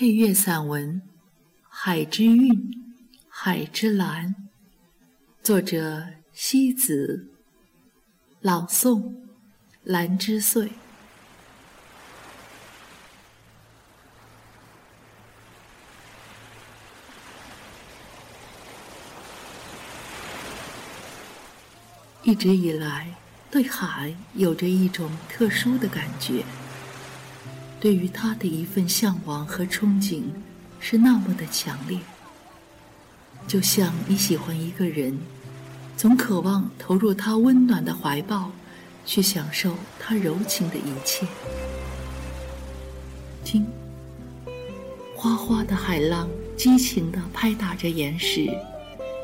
配乐散文《海之韵》《海之蓝》，作者西子，朗诵兰之岁。一直以来，对海有着一种特殊的感觉。对于他的一份向往和憧憬，是那么的强烈。就像你喜欢一个人，总渴望投入他温暖的怀抱，去享受他柔情的一切。听，哗哗的海浪激情地拍打着岩石，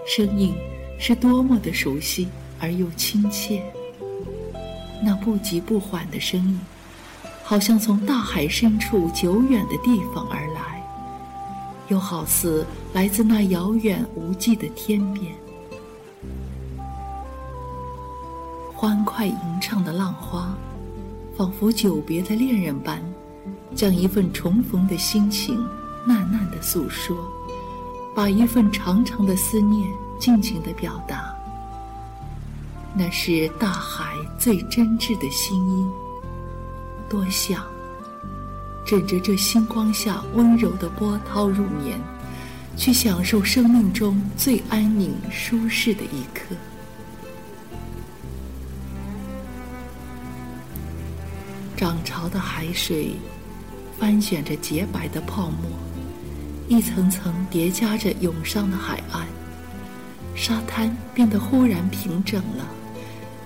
声音是多么的熟悉而又亲切。那不急不缓的声音。好像从大海深处久远的地方而来，又好似来自那遥远无际的天边。欢快吟唱的浪花，仿佛久别的恋人般，将一份重逢的心情淡淡的诉说，把一份长长的思念尽情的表达。那是大海最真挚的心音。多想枕着这星光下温柔的波涛入眠，去享受生命中最安宁舒适的一刻。涨潮的海水翻卷着洁白的泡沫，一层层叠加着涌上的海岸，沙滩变得忽然平整了，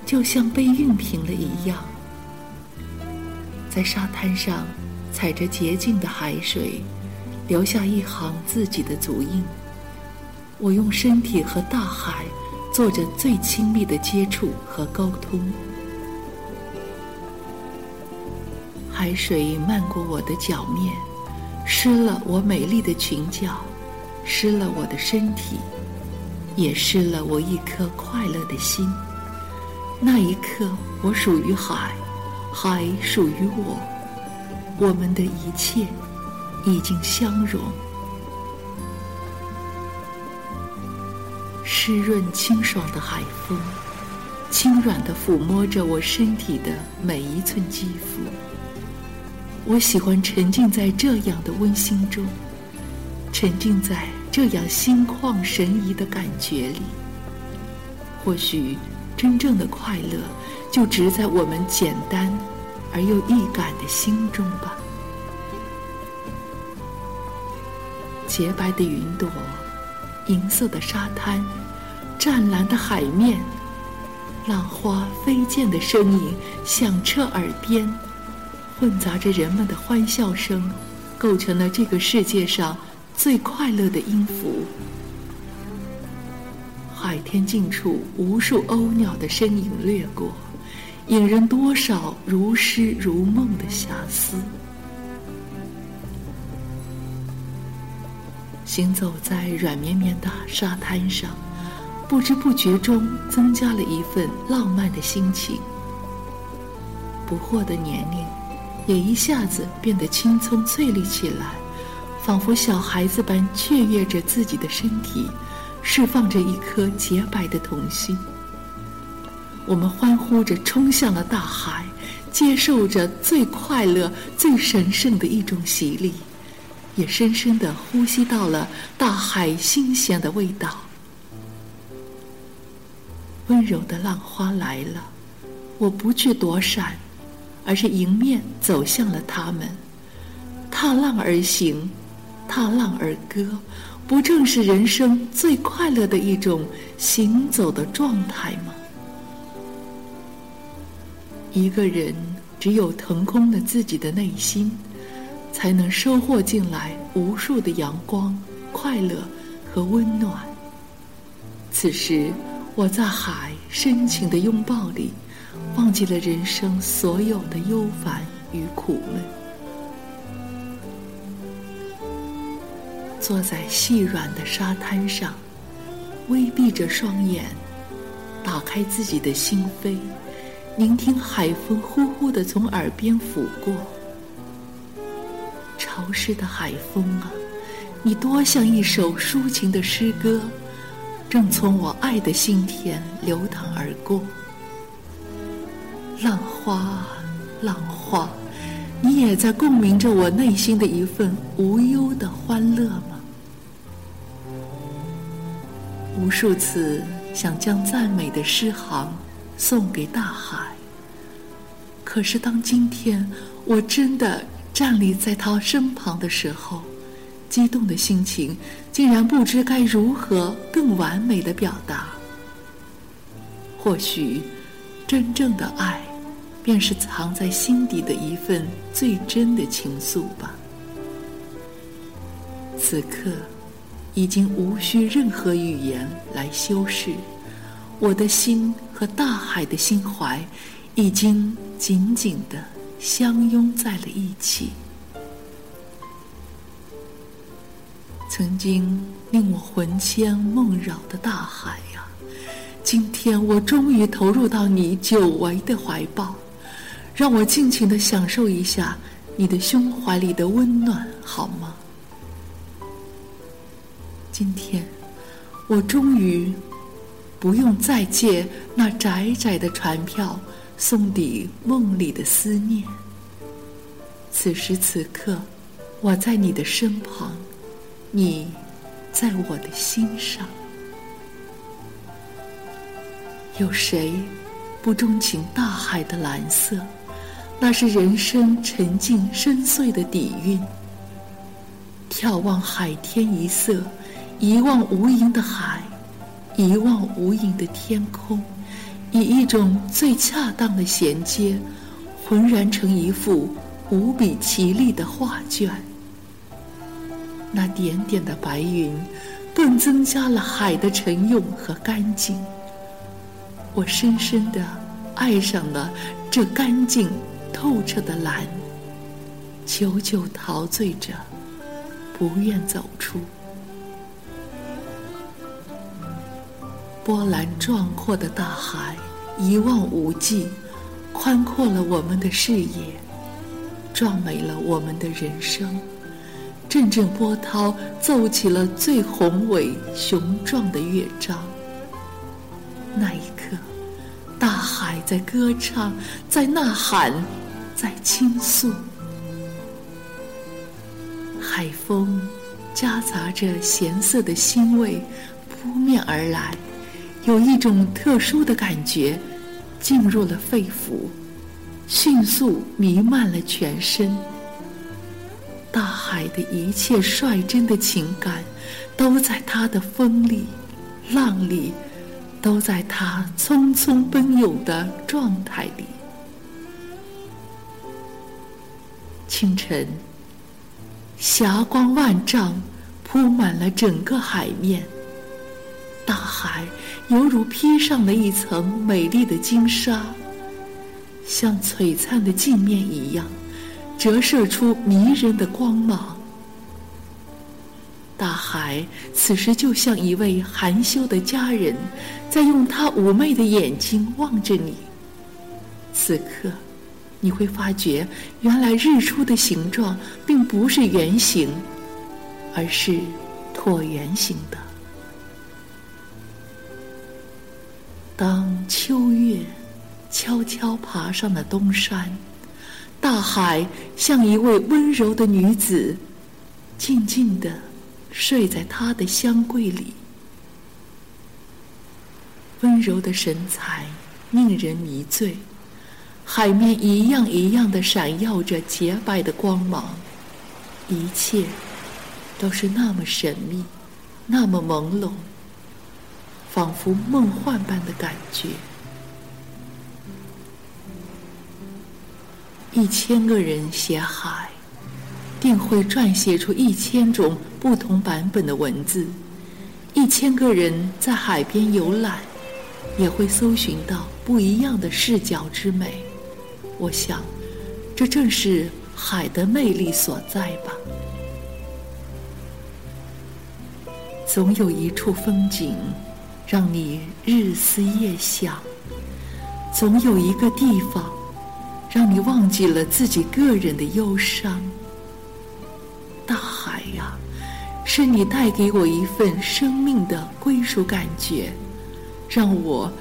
就像被熨平了一样。在沙滩上，踩着洁净的海水，留下一行自己的足印。我用身体和大海做着最亲密的接触和沟通。海水漫过我的脚面，湿了我美丽的裙角，湿了我的身体，也湿了我一颗快乐的心。那一刻，我属于海。海属于我，我们的一切已经相融。湿润清爽的海风，轻软地抚摸着我身体的每一寸肌肤。我喜欢沉浸在这样的温馨中，沉浸在这样心旷神怡的感觉里。或许，真正的快乐。就植在我们简单而又易感的心中吧。洁白的云朵，银色的沙滩，湛蓝的海面，浪花飞溅的声音响彻耳边，混杂着人们的欢笑声，构成了这个世界上最快乐的音符。海天尽处，无数鸥鸟的身影掠过。引人多少如诗如梦的遐思。行走在软绵绵的沙滩上，不知不觉中增加了一份浪漫的心情。不惑的年龄，也一下子变得青葱翠绿起来，仿佛小孩子般雀跃着自己的身体，释放着一颗洁白的童心。我们欢呼着冲向了大海，接受着最快乐、最神圣的一种洗礼，也深深的呼吸到了大海新鲜的味道。温柔的浪花来了，我不去躲闪，而是迎面走向了他们。踏浪而行，踏浪而歌，不正是人生最快乐的一种行走的状态吗？一个人只有腾空了自己的内心，才能收获进来无数的阳光、快乐和温暖。此时，我在海深情的拥抱里，忘记了人生所有的忧烦与苦闷，坐在细软的沙滩上，微闭着双眼，打开自己的心扉。聆听海风呼呼地从耳边拂过，潮湿的海风啊，你多像一首抒情的诗歌，正从我爱的心田流淌而过。浪花啊，浪花，你也在共鸣着我内心的一份无忧的欢乐吗？无数次想将赞美的诗行送给大海，可是当今天我真的……站立在他身旁的时候，激动的心情竟然不知该如何更完美的表达。或许，真正的爱，便是藏在心底的一份最真的情愫吧。此刻，已经无需任何语言来修饰，我的心和大海的心怀，已经紧紧的。相拥在了一起，曾经令我魂牵梦绕的大海呀，今天我终于投入到你久违的怀抱，让我尽情的享受一下你的胸怀里的温暖，好吗？今天，我终于不用再借那窄窄的船票。送抵梦里的思念。此时此刻，我在你的身旁，你在我的心上。有谁不钟情大海的蓝色？那是人生沉静深邃的底蕴。眺望海天一色，一望无垠的海，一望无垠的天空。以一种最恰当的衔接，浑然成一幅无比绮丽的画卷。那点点的白云，更增加了海的沉涌和干净。我深深的爱上了这干净透彻的蓝，久久陶醉着，不愿走出。波澜壮阔的大海，一望无际，宽阔了我们的视野，壮美了我们的人生。阵阵波涛奏起了最宏伟雄壮的乐章。那一刻，大海在歌唱，在呐喊，在倾诉。海风夹杂着咸涩的腥味，扑面而来。有一种特殊的感觉，进入了肺腑，迅速弥漫了全身。大海的一切率真的情感，都在它的风里、浪里，都在它匆匆奔涌的状态里。清晨，霞光万丈，铺满了整个海面。大海犹如披上了一层美丽的金纱，像璀璨的镜面一样，折射出迷人的光芒。大海此时就像一位含羞的佳人，在用她妩媚的眼睛望着你。此刻，你会发觉，原来日出的形状并不是圆形，而是椭圆形的。当秋月悄悄爬上了东山，大海像一位温柔的女子，静静地睡在她的香柜里。温柔的神采令人迷醉，海面一样一样的闪耀着洁白的光芒，一切都是那么神秘，那么朦胧。仿佛梦幻般的感觉。一千个人写海，定会撰写出一千种不同版本的文字；一千个人在海边游览，也会搜寻到不一样的视角之美。我想，这正是海的魅力所在吧。总有一处风景。让你日思夜想，总有一个地方，让你忘记了自己个人的忧伤。大海呀是你带给我一份生命的归属感觉，让我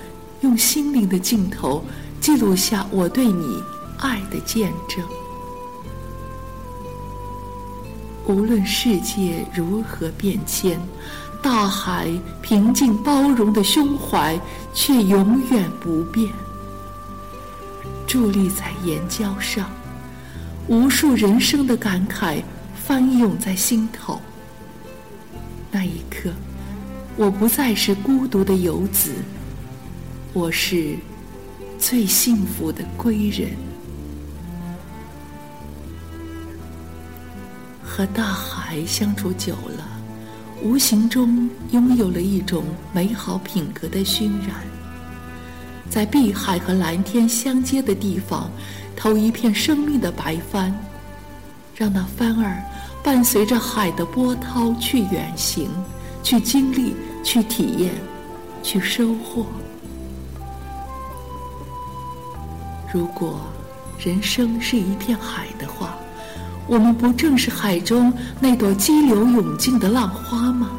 用心灵的镜头记录下我对你爱的见证。无论世界如何变迁，大海平静包容的胸怀却永远不变。伫立在岩礁上，无数人生的感慨翻涌在心头。那一刻，我不再是孤独的游子，我是最幸福的归人。和大海相处久了，无形中拥有了一种美好品格的熏染。在碧海和蓝天相接的地方，投一片生命的白帆，让那帆儿伴随着海的波涛去远行，去经历，去体验，去收获。如果人生是一片海的话，我们不正是海中那朵激流勇进的浪花吗？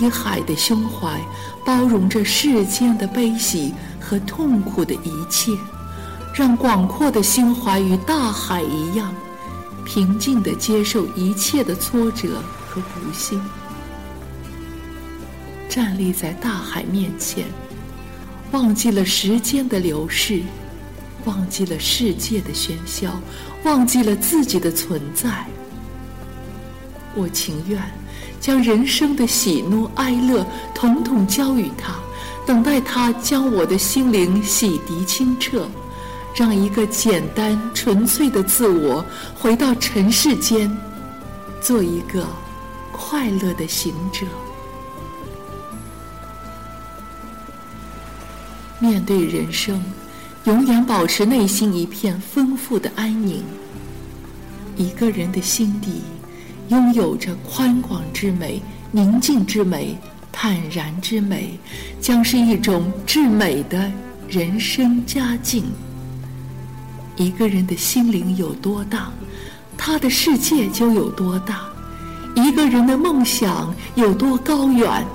以海的胸怀包容着世间的悲喜和痛苦的一切，让广阔的心怀与大海一样，平静地接受一切的挫折和不幸。站立在大海面前，忘记了时间的流逝，忘记了世界的喧嚣，忘记了自己的存在。我情愿。将人生的喜怒哀乐统统交予他，等待他将我的心灵洗涤清澈，让一个简单纯粹的自我回到尘世间，做一个快乐的行者。面对人生，永远保持内心一片丰富的安宁。一个人的心底。拥有着宽广之美、宁静之美、坦然之美，将是一种至美的人生佳境。一个人的心灵有多大，他的世界就有多大；一个人的梦想有多高远，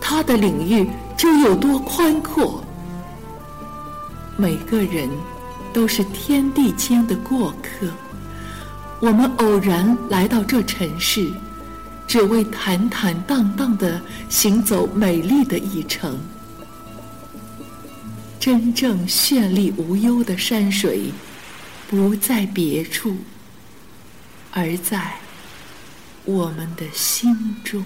他的领域就有多宽阔。每个人都是天地间的过客。我们偶然来到这尘世，只为坦坦荡荡的行走美丽的一程。真正绚丽无忧的山水，不在别处，而在我们的心中。